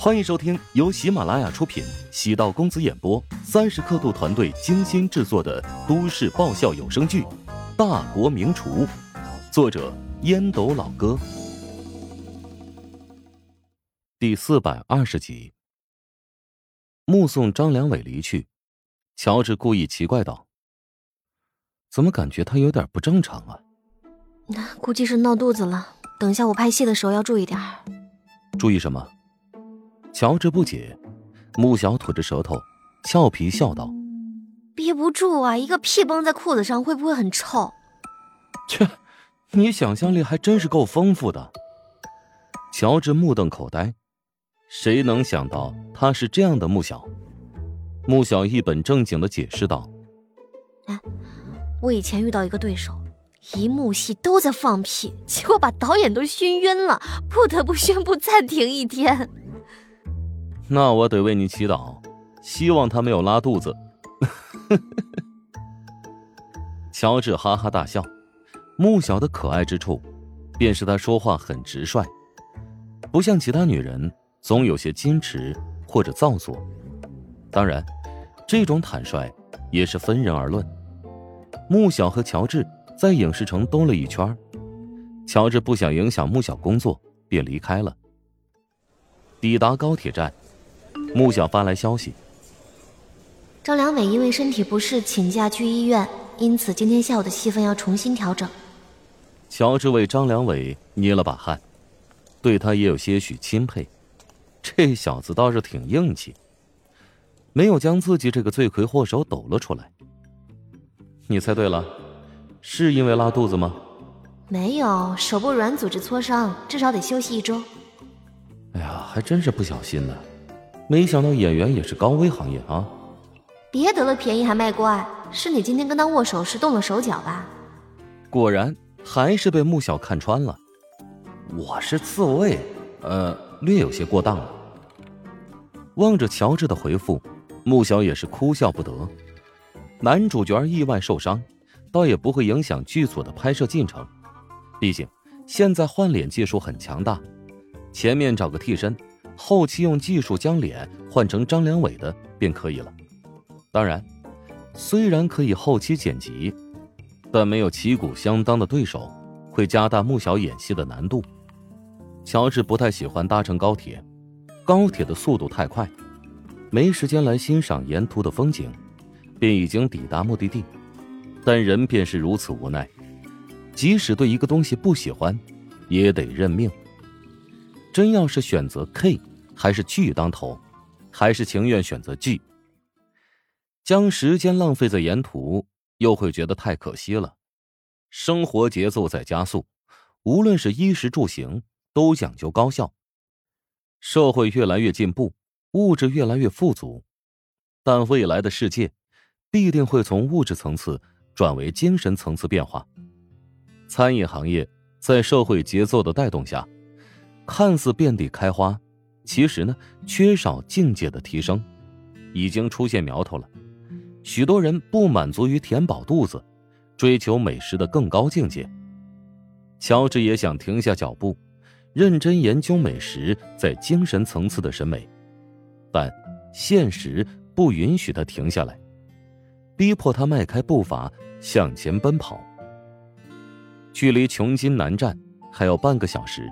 欢迎收听由喜马拉雅出品、喜道公子演播、三十刻度团队精心制作的都市爆笑有声剧《大国名厨》，作者烟斗老哥，第四百二十集。目送张良伟离去，乔治故意奇怪道：“怎么感觉他有点不正常啊？”那估计是闹肚子了。等一下，我拍戏的时候要注意点注意什么？乔治不解，穆小吐着舌头，俏皮笑道：“憋不住啊，一个屁崩在裤子上，会不会很臭？”切，你想象力还真是够丰富的。乔治目瞪口呆，谁能想到他是这样的穆小？穆小一本正经的解释道：“哎，我以前遇到一个对手，一幕戏都在放屁，结果把导演都熏晕了，不得不宣布暂停一天。”那我得为你祈祷，希望他没有拉肚子。乔治哈哈大笑，穆小的可爱之处，便是他说话很直率，不像其他女人总有些矜持或者造作。当然，这种坦率也是分人而论。穆小和乔治在影视城兜了一圈，乔治不想影响穆小工作，便离开了。抵达高铁站。穆小发来消息：张良伟因为身体不适请假去医院，因此今天下午的戏份要重新调整。乔治为张良伟捏了把汗，对他也有些许钦佩。这小子倒是挺硬气，没有将自己这个罪魁祸首抖了出来。你猜对了，是因为拉肚子吗？没有，手部软组织挫伤，至少得休息一周。哎呀，还真是不小心呢。没想到演员也是高危行业啊！别得了便宜还卖乖，是你今天跟他握手时动了手脚吧？果然还是被穆小看穿了。我是自卫，呃，略有些过当了。望着乔治的回复，穆小也是哭笑不得。男主角意外受伤，倒也不会影响剧组的拍摄进程，毕竟现在换脸技术很强大，前面找个替身。后期用技术将脸换成张良伟的便可以了。当然，虽然可以后期剪辑，但没有旗鼓相当的对手，会加大穆小演戏的难度。乔治不太喜欢搭乘高铁，高铁的速度太快，没时间来欣赏沿途的风景，便已经抵达目的地。但人便是如此无奈，即使对一个东西不喜欢，也得认命。真要是选择 K。还是剧当头，还是情愿选择剧。将时间浪费在沿途，又会觉得太可惜了。生活节奏在加速，无论是衣食住行，都讲究高效。社会越来越进步，物质越来越富足，但未来的世界，必定会从物质层次转为精神层次变化。餐饮行业在社会节奏的带动下，看似遍地开花。其实呢，缺少境界的提升，已经出现苗头了。许多人不满足于填饱肚子，追求美食的更高境界。乔治也想停下脚步，认真研究美食在精神层次的审美，但现实不允许他停下来，逼迫他迈开步伐向前奔跑。距离琼金南站还有半个小时。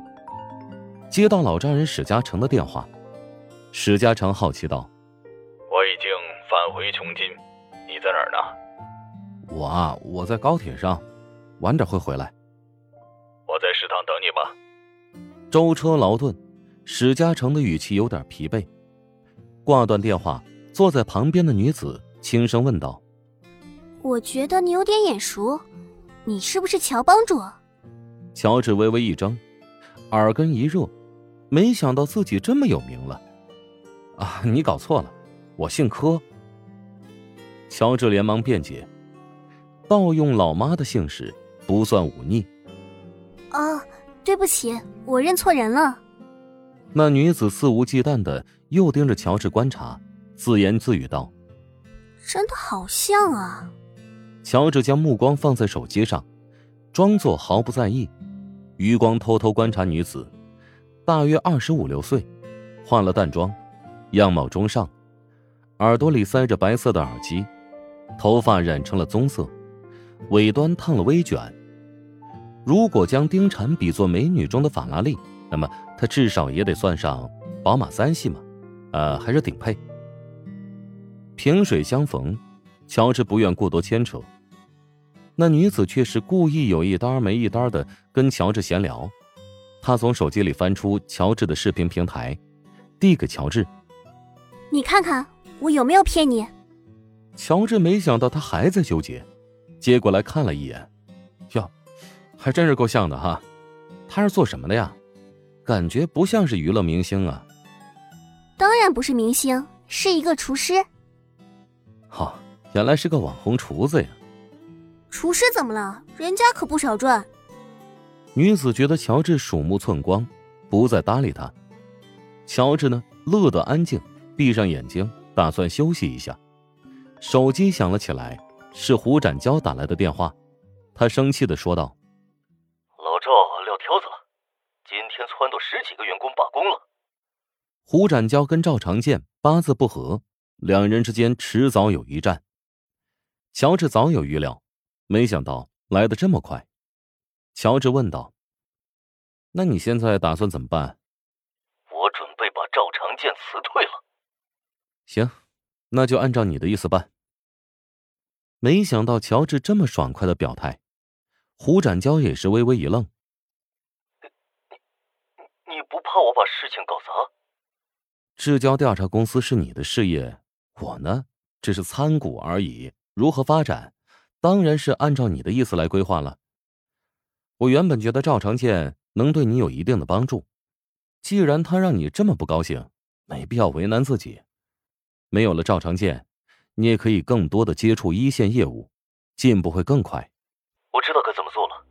接到老丈人史嘉诚的电话，史嘉诚好奇道：“我已经返回琼金，你在哪儿呢？”“我啊，我在高铁上，晚点会回来。”“我在食堂等你吧。”舟车劳顿，史嘉诚的语气有点疲惫。挂断电话，坐在旁边的女子轻声问道：“我觉得你有点眼熟，你是不是乔帮主？”乔治微微一怔，耳根一热。没想到自己这么有名了，啊！你搞错了，我姓柯。乔治连忙辩解，盗用老妈的姓氏不算忤逆。啊，对不起，我认错人了。那女子肆无忌惮的又盯着乔治观察，自言自语道：“真的好像啊。”乔治将目光放在手机上，装作毫不在意，余光偷偷观察女子。大约二十五六岁，化了淡妆，样貌中上，耳朵里塞着白色的耳机，头发染成了棕色，尾端烫了微卷。如果将丁婵比作美女中的法拉利，那么她至少也得算上宝马三系嘛，呃，还是顶配。萍水相逢，乔治不愿过多牵扯。那女子却是故意有一搭没一搭的跟乔治闲聊。她从手机里翻出乔治的视频平台，递给乔治：“你看看我有没有骗你？”乔治没想到他还在纠结，接过来看了一眼，哟，还真是够像的哈。他是做什么的呀？感觉不像是娱乐明星啊。当然不是明星，是一个厨师。好，原来是个网红厨子呀。厨师怎么了？人家可不少赚。女子觉得乔治鼠目寸光，不再搭理他。乔治呢，乐得安静，闭上眼睛，打算休息一下。手机响了起来，是胡展娇打来的电话。他生气的说道：“老赵撂挑子了，今天撺掇十几个员工罢工了。”胡展娇跟赵长健八字不合，两人之间迟早有一战。乔治早有预料，没想到来的这么快。乔治问道：“那你现在打算怎么办？”“我准备把赵长健辞退了。”“行，那就按照你的意思办。”没想到乔治这么爽快的表态，胡展娇也是微微一愣：“你你你不怕我把事情搞砸？”“至交调查公司是你的事业，我呢只是参股而已，如何发展，当然是按照你的意思来规划了。”我原本觉得赵长健能对你有一定的帮助，既然他让你这么不高兴，没必要为难自己。没有了赵长健，你也可以更多的接触一线业务，进步会更快。我知道该怎么做了。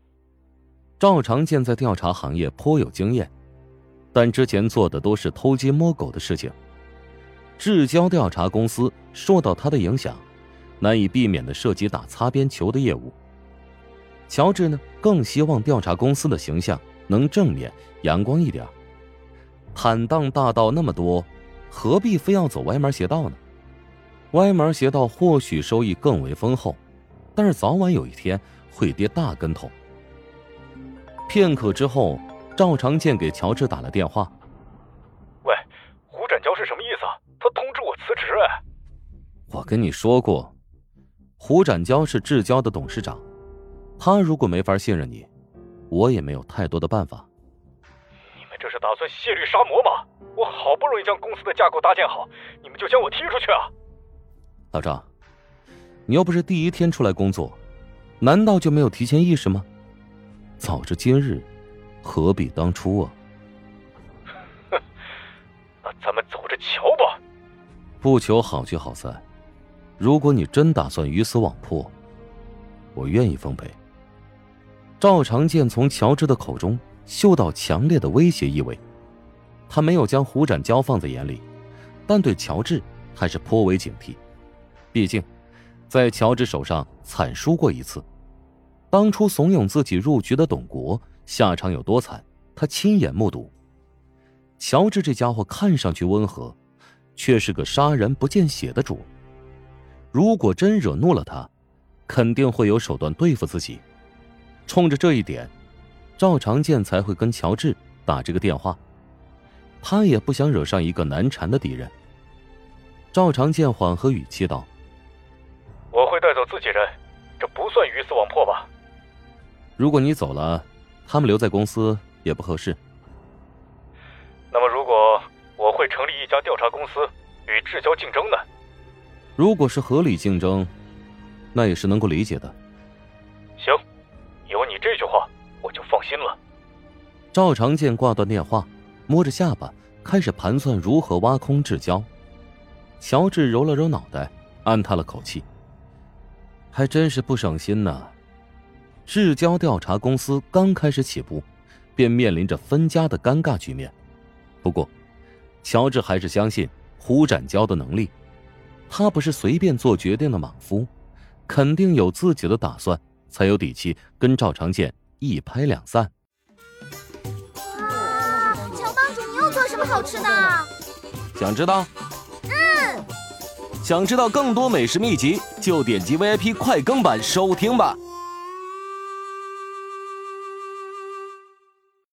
赵长健在调查行业颇有经验，但之前做的都是偷鸡摸狗的事情。至交调查公司受到他的影响，难以避免的涉及打擦边球的业务。乔治呢，更希望调查公司的形象能正面、阳光一点。坦荡大道那么多，何必非要走歪门邪道呢？歪门邪道或许收益更为丰厚，但是早晚有一天会跌大跟头。片刻之后，赵长健给乔治打了电话：“喂，胡展娇是什么意思？他通知我辞职？哎，我跟你说过，胡展娇是至交的董事长。”他如果没法信任你，我也没有太多的办法。你们这是打算卸绿杀魔吗？我好不容易将公司的架构搭建好，你们就将我踢出去啊？老张，你又不是第一天出来工作，难道就没有提前意识吗？早知今日，何必当初啊？哼，那咱们走着瞧吧。不求好聚好散，如果你真打算鱼死网破，我愿意奉陪。赵长健从乔治的口中嗅到强烈的威胁意味，他没有将胡展娇放在眼里，但对乔治还是颇为警惕。毕竟，在乔治手上惨输过一次，当初怂恿自己入局的董国下场有多惨，他亲眼目睹。乔治这家伙看上去温和，却是个杀人不见血的主。如果真惹怒了他，肯定会有手段对付自己。冲着这一点，赵长健才会跟乔治打这个电话。他也不想惹上一个难缠的敌人。赵长健缓和语气道：“我会带走自己人，这不算鱼死网破吧？如果你走了，他们留在公司也不合适。那么，如果我会成立一家调查公司与至交竞争呢？如果是合理竞争，那也是能够理解的。行。”有你这句话，我就放心了。赵长健挂断电话，摸着下巴开始盘算如何挖空志交。乔治揉了揉脑袋，暗叹了口气：“还真是不省心呐。”至交调查公司刚开始起步，便面临着分家的尴尬局面。不过，乔治还是相信胡展交的能力。他不是随便做决定的莽夫，肯定有自己的打算。才有底气跟赵长健一拍两散。哇，乔帮主，你又做什么好吃的？想知道？嗯。想知道更多美食秘籍，就点击 VIP 快更版收听吧。